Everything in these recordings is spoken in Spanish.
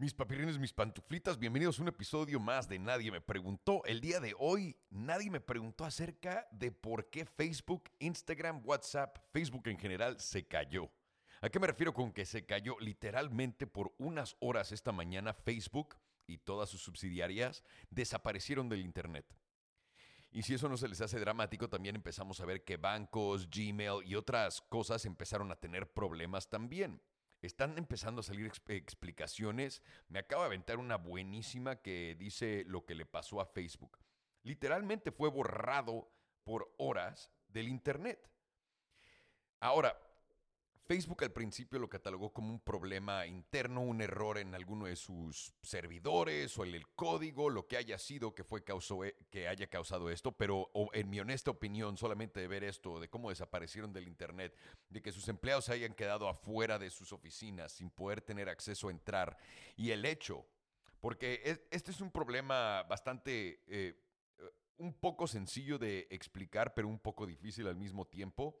Mis papirines, mis pantuflitas, bienvenidos a un episodio más de Nadie me preguntó. El día de hoy nadie me preguntó acerca de por qué Facebook, Instagram, WhatsApp, Facebook en general se cayó. ¿A qué me refiero con que se cayó? Literalmente por unas horas esta mañana Facebook y todas sus subsidiarias desaparecieron del Internet. Y si eso no se les hace dramático, también empezamos a ver que bancos, Gmail y otras cosas empezaron a tener problemas también. Están empezando a salir explicaciones. Me acaba de aventar una buenísima que dice lo que le pasó a Facebook. Literalmente fue borrado por horas del Internet. Ahora, Facebook al principio lo catalogó como un problema interno, un error en alguno de sus servidores o en el código, lo que haya sido que, fue causó, eh, que haya causado esto, pero en mi honesta opinión, solamente de ver esto, de cómo desaparecieron del Internet, de que sus empleados hayan quedado afuera de sus oficinas sin poder tener acceso a entrar, y el hecho, porque este es un problema bastante, eh, un poco sencillo de explicar, pero un poco difícil al mismo tiempo.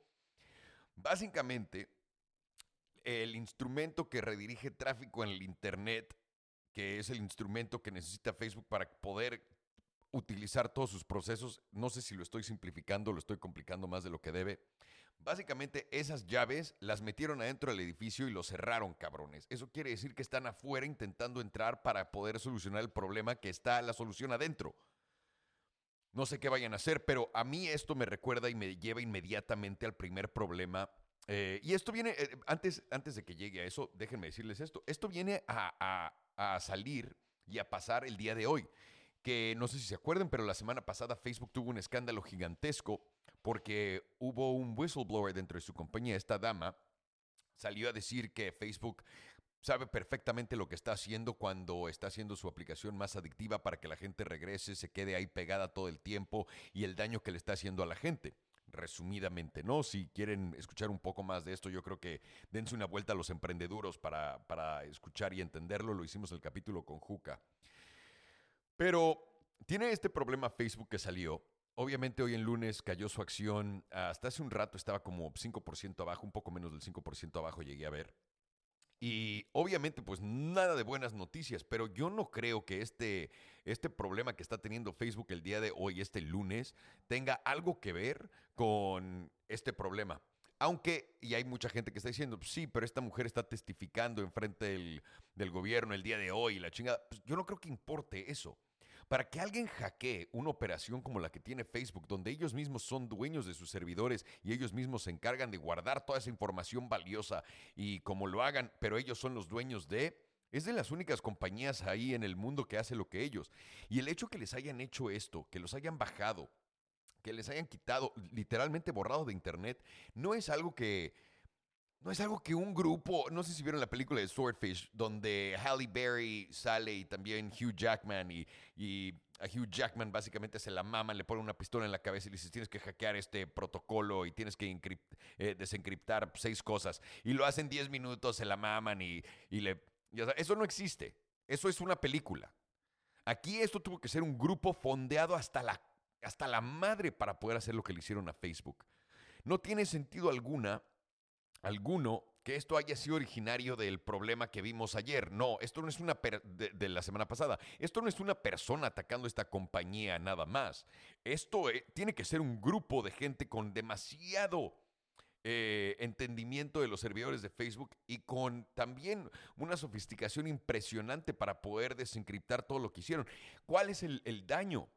Básicamente, el instrumento que redirige tráfico en el Internet, que es el instrumento que necesita Facebook para poder utilizar todos sus procesos, no sé si lo estoy simplificando, lo estoy complicando más de lo que debe. Básicamente esas llaves las metieron adentro del edificio y lo cerraron, cabrones. Eso quiere decir que están afuera intentando entrar para poder solucionar el problema que está la solución adentro. No sé qué vayan a hacer, pero a mí esto me recuerda y me lleva inmediatamente al primer problema eh, y esto viene, eh, antes, antes de que llegue a eso, déjenme decirles esto, esto viene a, a, salir y a pasar el día de hoy. Que no sé si se acuerdan, pero la semana pasada Facebook tuvo un escándalo gigantesco porque hubo un whistleblower dentro de su compañía, esta dama salió a decir que Facebook sabe perfectamente lo que está haciendo cuando está haciendo su aplicación más adictiva para que la gente regrese, se quede ahí pegada todo el tiempo y el daño que le está haciendo a la gente resumidamente, ¿no? Si quieren escuchar un poco más de esto, yo creo que dense una vuelta a los emprendeduros para, para escuchar y entenderlo. Lo hicimos en el capítulo con Juca. Pero tiene este problema Facebook que salió. Obviamente hoy en lunes cayó su acción. Hasta hace un rato estaba como 5% abajo, un poco menos del 5% abajo llegué a ver. Y obviamente, pues nada de buenas noticias, pero yo no creo que este, este problema que está teniendo Facebook el día de hoy, este lunes, tenga algo que ver con este problema. Aunque, y hay mucha gente que está diciendo, sí, pero esta mujer está testificando en frente del, del gobierno el día de hoy, la chingada. Pues yo no creo que importe eso. Para que alguien hackee una operación como la que tiene Facebook, donde ellos mismos son dueños de sus servidores y ellos mismos se encargan de guardar toda esa información valiosa y como lo hagan, pero ellos son los dueños de... Es de las únicas compañías ahí en el mundo que hace lo que ellos. Y el hecho que les hayan hecho esto, que los hayan bajado, que les hayan quitado, literalmente borrado de Internet, no es algo que no es algo que un grupo, no sé si vieron la película de Swordfish, donde Halle Berry sale y también Hugh Jackman y, a Hugh Jackman básicamente se la mama, le pone una pistola en la cabeza y le dice tienes que hackear este protocolo y tienes que eh, desencriptar seis cosas. Y lo hacen 10 minutos, se la maman y, le... eso no existe, eso es una película. Aquí esto tuvo que ser un grupo fondeado hasta la, hasta la madre para poder hacer lo que le hicieron a Facebook. No tiene sentido alguna alguno que esto haya sido originario del problema que vimos ayer. No, esto no es una de, la semana pasada. Esto no es una persona atacando esta compañía nada más. Esto eh, tiene que ser un grupo de gente con demasiado eh, entendimiento de los servidores de Facebook y con también una sofisticación impresionante para poder desencriptar todo lo que hicieron. ¿Cuál es el daño?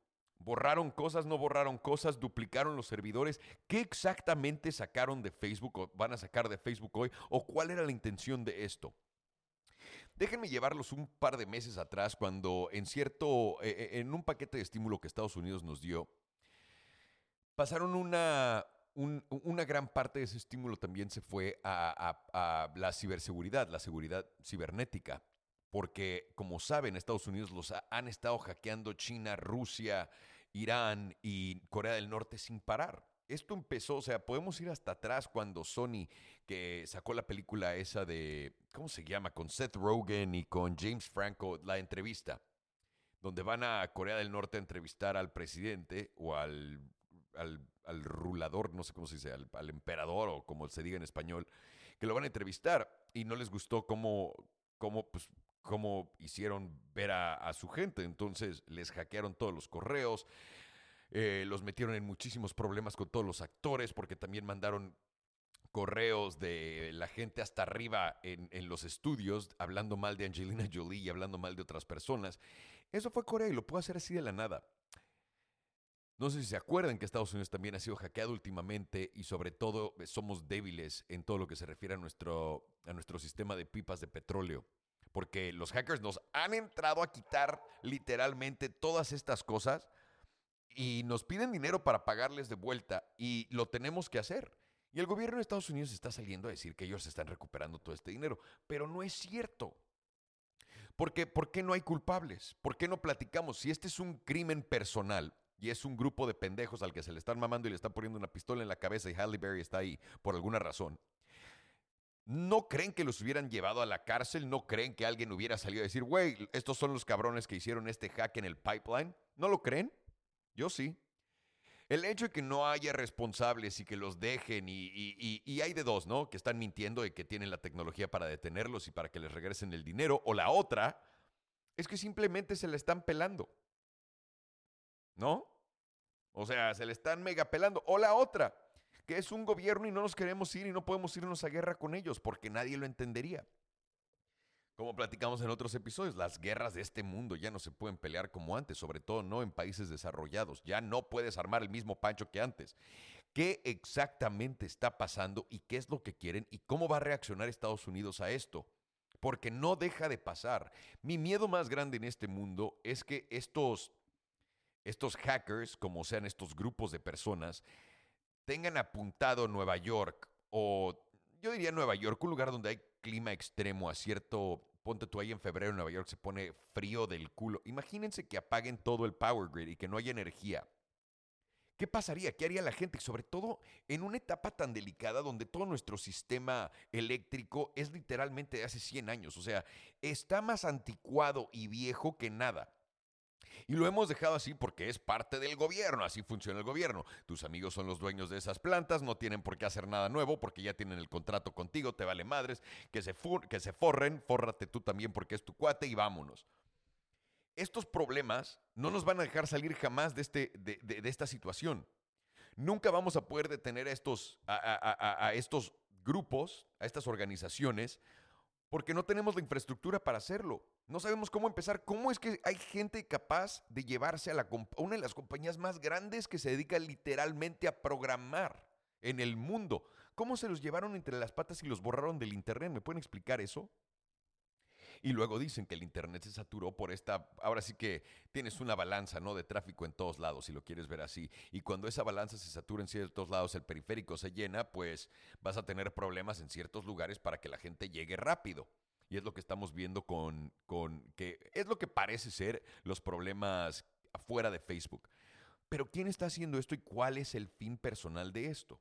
¿Borraron cosas, no borraron cosas, duplicaron los servidores? ¿Qué exactamente sacaron de Facebook o van a sacar de Facebook hoy? ¿O cuál era la intención de esto? Déjenme llevarlos un par de meses atrás cuando en cierto, eh, eh, en un paquete de estímulo que Estados Unidos nos dio, pasaron una, una gran parte de ese estímulo también se fue a la ciberseguridad, la seguridad cibernética porque como saben, Estados Unidos los han estado hackeando China, Rusia, Irán y Corea del Norte sin parar. Esto empezó, o sea, podemos ir hasta atrás cuando Sony, que sacó la película esa de, ¿cómo se llama? Con Seth Rogen y con James Franco, la entrevista, donde van a Corea del Norte a entrevistar al presidente o al, al, rulador, no sé cómo se dice, al, al emperador o como se diga en español, que lo van a entrevistar y no les gustó cómo, cómo pues, cómo hicieron ver a, su gente. Entonces les hackearon todos los correos, eh, los metieron en muchísimos problemas con todos los actores porque también mandaron correos de la gente hasta arriba en, los estudios hablando mal de Angelina Jolie y hablando mal de otras personas. Eso fue Corea y lo puedo hacer así de la nada. No sé si se acuerdan que Estados Unidos también ha sido hackeado últimamente y sobre todo eh, somos débiles en todo lo que se refiere a nuestro, a nuestro sistema de pipas de petróleo. Porque los hackers nos han entrado a quitar literalmente todas estas cosas y nos piden dinero para pagarles de vuelta y lo tenemos que hacer. Y el gobierno de Estados Unidos está saliendo a decir que ellos están recuperando todo este dinero, pero no es cierto. Porque, ¿Por qué no hay culpables? ¿Por qué no platicamos? Si este es un crimen personal y es un grupo de pendejos al que se le están mamando y le están poniendo una pistola en la cabeza y Halle Berry está ahí por alguna razón, ¿no creen que los hubieran llevado a la cárcel? ¿No creen que alguien hubiera salido a decir, güey, estos son los cabrones que hicieron este hack en el pipeline? ¿No lo creen? Yo sí. El hecho de que no haya responsables y que los dejen, y, hay de dos, ¿no? Que están mintiendo y que tienen la tecnología para detenerlos y para que les regresen el dinero. O la otra es que simplemente se la están pelando. ¿No? O sea, se le están mega pelando. O la otra, que es un gobierno y no nos queremos ir y no podemos irnos a guerra con ellos porque nadie lo entendería. Como platicamos en otros episodios, las guerras de este mundo ya no se pueden pelear como antes, sobre todo no en países desarrollados. Ya no puedes armar el mismo pancho que antes. ¿Qué exactamente está pasando y qué es lo que quieren y cómo va a reaccionar Estados Unidos a esto? Porque no deja de pasar. Mi miedo más grande en este mundo es que estos, estos hackers, como sean estos grupos de personas, tengan apuntado Nueva York o yo diría Nueva York, un lugar donde hay clima extremo a cierto ponte tú ahí en febrero en Nueva York, se pone frío del culo. Imagínense que apaguen todo el power grid y que no haya energía. ¿Qué pasaría? ¿Qué haría la gente? Sobre todo en una etapa tan delicada donde todo nuestro sistema eléctrico es literalmente de hace 100 años. O sea, está más anticuado y viejo que nada. Y lo hemos dejado así porque es parte del gobierno, así funciona el gobierno. Tus amigos son los dueños de esas plantas, no tienen por qué hacer nada nuevo porque ya tienen el contrato contigo, te vale madres, que se, que se forren, fórrate tú también porque es tu cuate y vámonos. Estos problemas no nos van a dejar salir jamás de, este, de, esta situación. Nunca vamos a poder detener estos, a estos grupos, a estas organizaciones, porque no tenemos la infraestructura para hacerlo. No sabemos cómo empezar. ¿Cómo es que hay gente capaz de llevarse a, la, una de las compañías más grandes que se dedica literalmente a programar en el mundo? ¿Cómo se los llevaron entre las patas y los borraron del Internet? ¿Me pueden explicar eso? Y luego dicen que el Internet se saturó por esta, ahora sí que tienes una balanza, ¿no? De tráfico en todos lados, si lo quieres ver así. Y cuando esa balanza se satura en ciertos lados, el periférico se llena, pues vas a tener problemas en ciertos lugares para que la gente llegue rápido. Y es lo que estamos viendo con, con que es lo que parece ser los problemas afuera de Facebook. Pero ¿quién está haciendo esto y cuál es el fin personal de esto?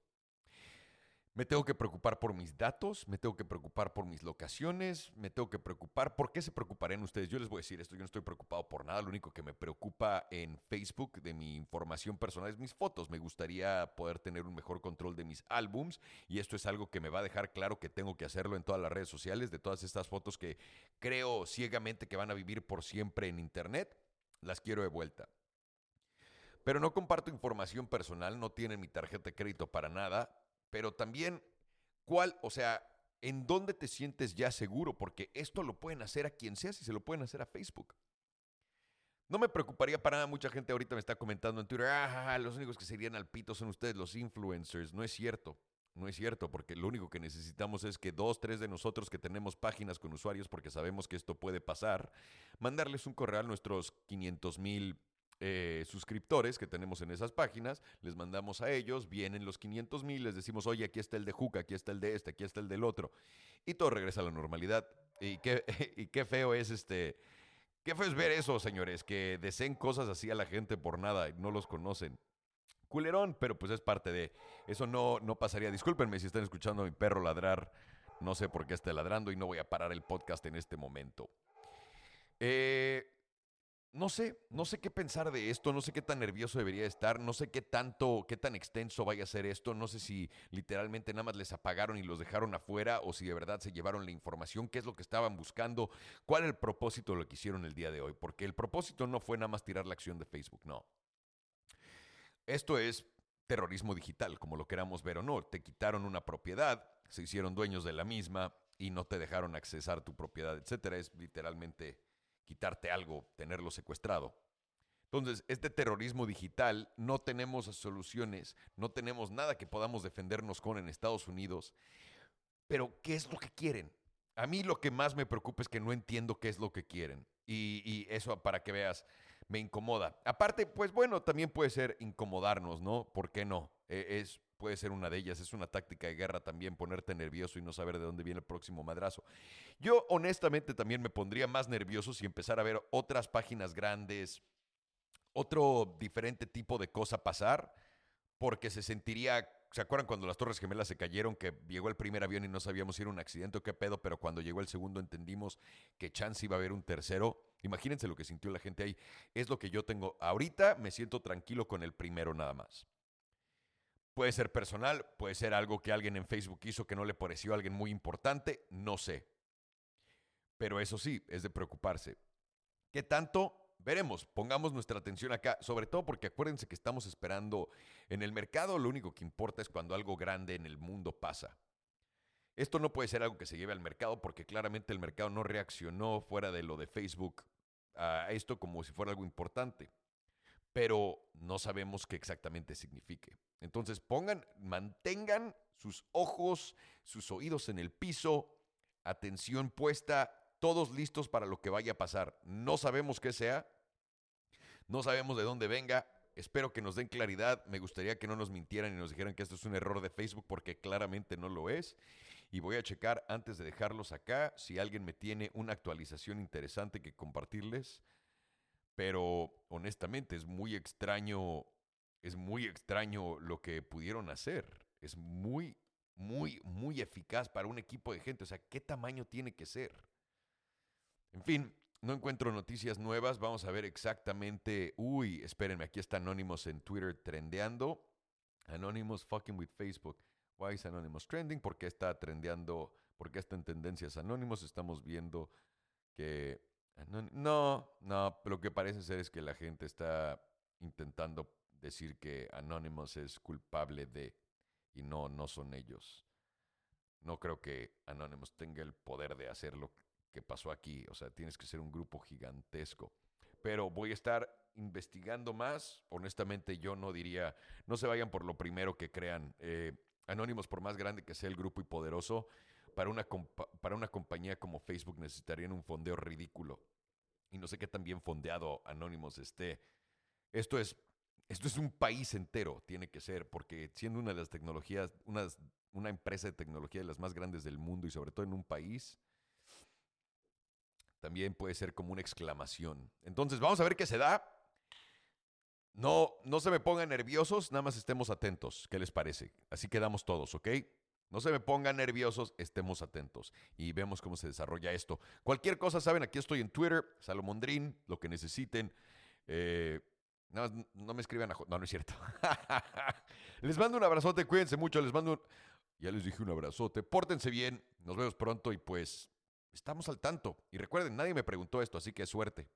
Me tengo que preocupar por mis datos, me tengo que preocupar por mis locaciones, me tengo que preocupar. ¿Por qué se preocuparían ustedes? Yo les voy a decir esto, yo no estoy preocupado por nada. Lo único que me preocupa en Facebook de mi información personal es mis fotos. Me gustaría poder tener un mejor control de mis álbums y esto es algo que me va a dejar claro que tengo que hacerlo en todas las redes sociales, de todas estas fotos que creo ciegamente que van a vivir por siempre en Internet. Las quiero de vuelta. Pero no comparto información personal, no tienen mi tarjeta de crédito para nada pero también cuál, o sea, en dónde te sientes ya seguro, porque esto lo pueden hacer a quien sea, si se lo pueden hacer a Facebook. No me preocuparía para nada, mucha gente ahorita me está comentando en Twitter, ah, los únicos que serían al pito son ustedes, los influencers. No es cierto, no es cierto, porque lo único que necesitamos es que dos, tres de nosotros que tenemos páginas con usuarios, porque sabemos que esto puede pasar, mandarles un correo a nuestros 500 mil eh, suscriptores que tenemos en esas páginas, les mandamos a ellos, vienen los 500 mil, les decimos, oye, aquí está el de Juca, aquí está el de este, aquí está el del otro, y todo regresa a la normalidad. Y qué, qué feo es este, qué feo es ver eso, señores, que deseen cosas así a la gente por nada, no los conocen. Culerón, pero pues es parte de, eso no, no pasaría. Discúlpenme si están escuchando a mi perro ladrar, no sé por qué está ladrando y no voy a parar el podcast en este momento. Eh, no sé, no sé qué pensar de esto, no sé qué tan nervioso debería estar, no sé qué tanto, qué tan extenso vaya a ser esto, no sé si literalmente nada más les apagaron y los dejaron afuera o si de verdad se llevaron la información, qué es lo que estaban buscando, cuál el propósito de lo que hicieron el día de hoy, porque el propósito no fue nada más tirar la acción de Facebook, no. Esto es terrorismo digital, como lo queramos ver o no. Te quitaron una propiedad, se hicieron dueños de la misma y no te dejaron accesar tu propiedad, etcétera. Es literalmente quitarte algo, tenerlo secuestrado. Entonces, este terrorismo digital no tenemos soluciones, no tenemos nada que podamos defendernos con en Estados Unidos. Pero, ¿qué es lo que quieren? A mí lo que más me preocupa es que no entiendo qué es lo que quieren. Y, eso, para que veas, me incomoda. Aparte, pues bueno, también puede ser incomodarnos, ¿no? ¿Por qué no? E, es, puede ser una de ellas. Es una táctica de guerra también ponerte nervioso y no saber de dónde viene el próximo madrazo. Yo honestamente también me pondría más nervioso si empezara a ver otras páginas grandes, otro diferente tipo de cosa pasar, porque se sentiría ¿Se acuerdan cuando las Torres Gemelas se cayeron, que llegó el primer avión y no sabíamos si era un accidente o qué pedo, pero cuando llegó el segundo entendimos que chance iba a haber un tercero? Imagínense lo que sintió la gente ahí. Es lo que yo tengo. Ahorita me siento tranquilo con el primero nada más. Puede ser personal, puede ser algo que alguien en Facebook hizo que no le pareció a alguien muy importante, no sé. Pero eso sí, es de preocuparse. ¿Qué tanto? Veremos, pongamos nuestra atención acá, sobre todo porque acuérdense que estamos esperando en el mercado, lo único que importa es cuando algo grande en el mundo pasa. Esto no puede ser algo que se lleve al mercado porque claramente el mercado no reaccionó fuera de lo de Facebook a esto como si fuera algo importante pero no sabemos qué exactamente signifique. Entonces pongan, mantengan sus ojos, sus oídos en el piso, atención puesta, todos listos para lo que vaya a pasar. No sabemos qué sea, no sabemos de dónde venga. Espero que nos den claridad. Me gustaría que no nos mintieran y nos dijeran que esto es un error de Facebook porque claramente no lo es. Y voy a checar antes de dejarlos acá si alguien me tiene una actualización interesante que compartirles. Pero honestamente es muy extraño, es muy extraño lo que pudieron hacer. Es muy, muy, muy eficaz para un equipo de gente. O sea, ¿qué tamaño tiene que ser? En fin, no encuentro noticias nuevas. Vamos a ver exactamente. Uy, espérenme, aquí está Anonymous en Twitter trendeando. Anonymous fucking with Facebook. Why is Anonymous trending? ¿Por qué está trendeando? ¿Por qué está en tendencias Anonymous? Estamos viendo que no, no, lo que parece ser es que la gente está intentando decir que Anonymous es culpable de y no, no son ellos. No creo que Anonymous tenga el poder de hacer lo que pasó aquí. O sea, tienes que ser un grupo gigantesco. Pero voy a estar investigando más. Honestamente, yo no diría, no se vayan por lo primero que crean. Eh, Anonymous, por más grande que sea el grupo y poderoso, para una, para una compañía como Facebook necesitarían un fondeo ridículo. Y no sé qué tan bien fondeado Anonymous esté. Esto es, esto es un país entero, tiene que ser, porque siendo una de las tecnologías, una, una empresa de tecnología de las más grandes del mundo y sobre todo en un país, también puede ser como una exclamación. Entonces, vamos a ver qué se da. No, no se me pongan nerviosos, nada más estemos atentos. ¿Qué les parece? Así quedamos todos, ¿ok? No se me pongan nerviosos, estemos atentos y vemos cómo se desarrolla esto. Cualquier cosa, saben, aquí estoy en Twitter, Salomondrín, lo que necesiten. Eh, no, no, me escriban a... No, no es cierto. les mando un abrazote, cuídense mucho, les mando un... Ya les dije un abrazote, pórtense bien, nos vemos pronto y pues estamos al tanto. Y recuerden, nadie me preguntó esto, así que suerte.